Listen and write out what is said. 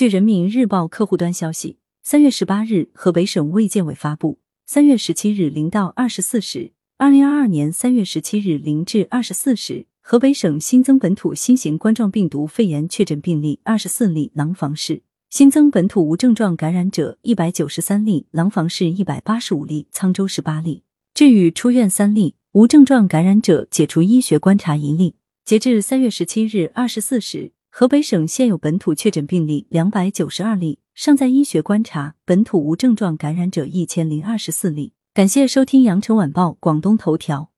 据人民日报客户端消息，三月十八日，河北省卫健委发布，三月十七日零到二十四时，二零二二年三月十七日零至二十四时，河北省新增本土新型冠状病毒肺炎确诊病例二十四例，廊坊市新增本土无症状感染者一百九十三例，廊坊市一百八十五例，沧州十八例。治愈出院三例，无症状感染者解除医学观察一例。截至三月十七日二十四时，河北省现有本土确诊病例两百九十二例，尚在医学观察本土无症状感染者一千零二十四例。感谢收听羊城晚报广东头条。